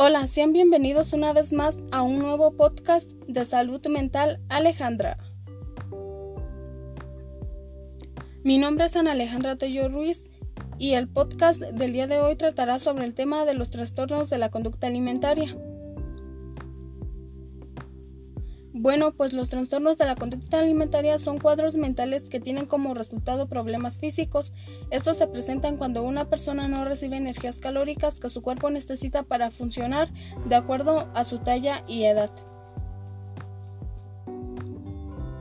Hola, sean bienvenidos una vez más a un nuevo podcast de salud mental Alejandra. Mi nombre es Ana Alejandra Tello Ruiz y el podcast del día de hoy tratará sobre el tema de los trastornos de la conducta alimentaria. Bueno, pues los trastornos de la conducta alimentaria son cuadros mentales que tienen como resultado problemas físicos. Estos se presentan cuando una persona no recibe energías calóricas que su cuerpo necesita para funcionar de acuerdo a su talla y edad.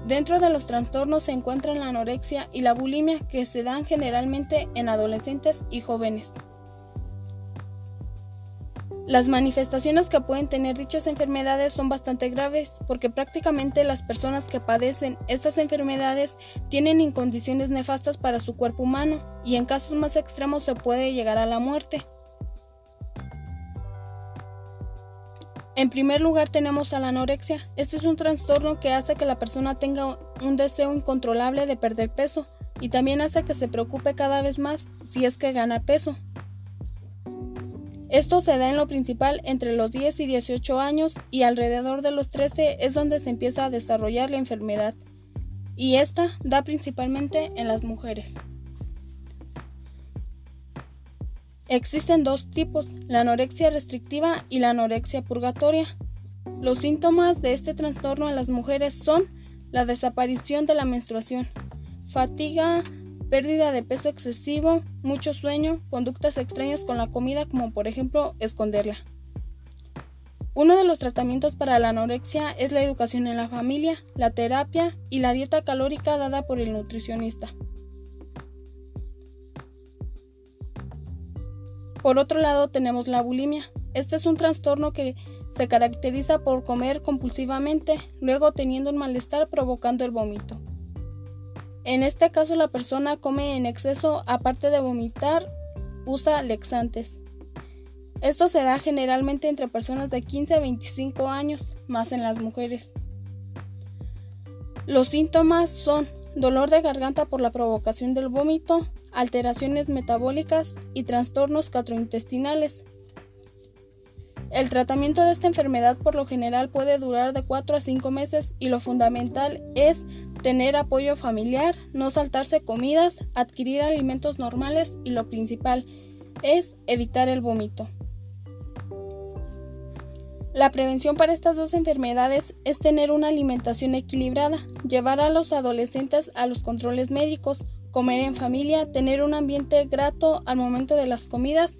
Dentro de los trastornos se encuentran la anorexia y la bulimia que se dan generalmente en adolescentes y jóvenes. Las manifestaciones que pueden tener dichas enfermedades son bastante graves porque prácticamente las personas que padecen estas enfermedades tienen incondiciones nefastas para su cuerpo humano y en casos más extremos se puede llegar a la muerte. En primer lugar tenemos a la anorexia. Este es un trastorno que hace que la persona tenga un deseo incontrolable de perder peso y también hace que se preocupe cada vez más si es que gana peso. Esto se da en lo principal entre los 10 y 18 años y alrededor de los 13 es donde se empieza a desarrollar la enfermedad, y esta da principalmente en las mujeres. Existen dos tipos, la anorexia restrictiva y la anorexia purgatoria. Los síntomas de este trastorno en las mujeres son la desaparición de la menstruación, fatiga, pérdida de peso excesivo, mucho sueño, conductas extrañas con la comida como por ejemplo esconderla. Uno de los tratamientos para la anorexia es la educación en la familia, la terapia y la dieta calórica dada por el nutricionista. Por otro lado tenemos la bulimia. Este es un trastorno que se caracteriza por comer compulsivamente, luego teniendo un malestar provocando el vómito. En este caso la persona come en exceso, aparte de vomitar, usa lexantes. Esto se da generalmente entre personas de 15 a 25 años, más en las mujeres. Los síntomas son dolor de garganta por la provocación del vómito, alteraciones metabólicas y trastornos gastrointestinales. El tratamiento de esta enfermedad por lo general puede durar de 4 a 5 meses y lo fundamental es tener apoyo familiar, no saltarse comidas, adquirir alimentos normales y lo principal es evitar el vómito. La prevención para estas dos enfermedades es tener una alimentación equilibrada, llevar a los adolescentes a los controles médicos, comer en familia, tener un ambiente grato al momento de las comidas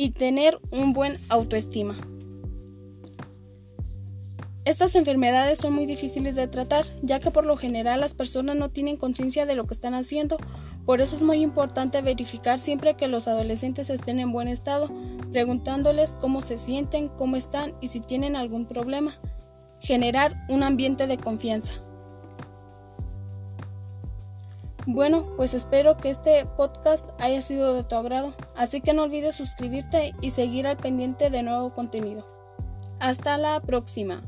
y tener un buen autoestima. Estas enfermedades son muy difíciles de tratar, ya que por lo general las personas no tienen conciencia de lo que están haciendo. Por eso es muy importante verificar siempre que los adolescentes estén en buen estado, preguntándoles cómo se sienten, cómo están y si tienen algún problema. Generar un ambiente de confianza. Bueno, pues espero que este podcast haya sido de tu agrado, así que no olvides suscribirte y seguir al pendiente de nuevo contenido. Hasta la próxima.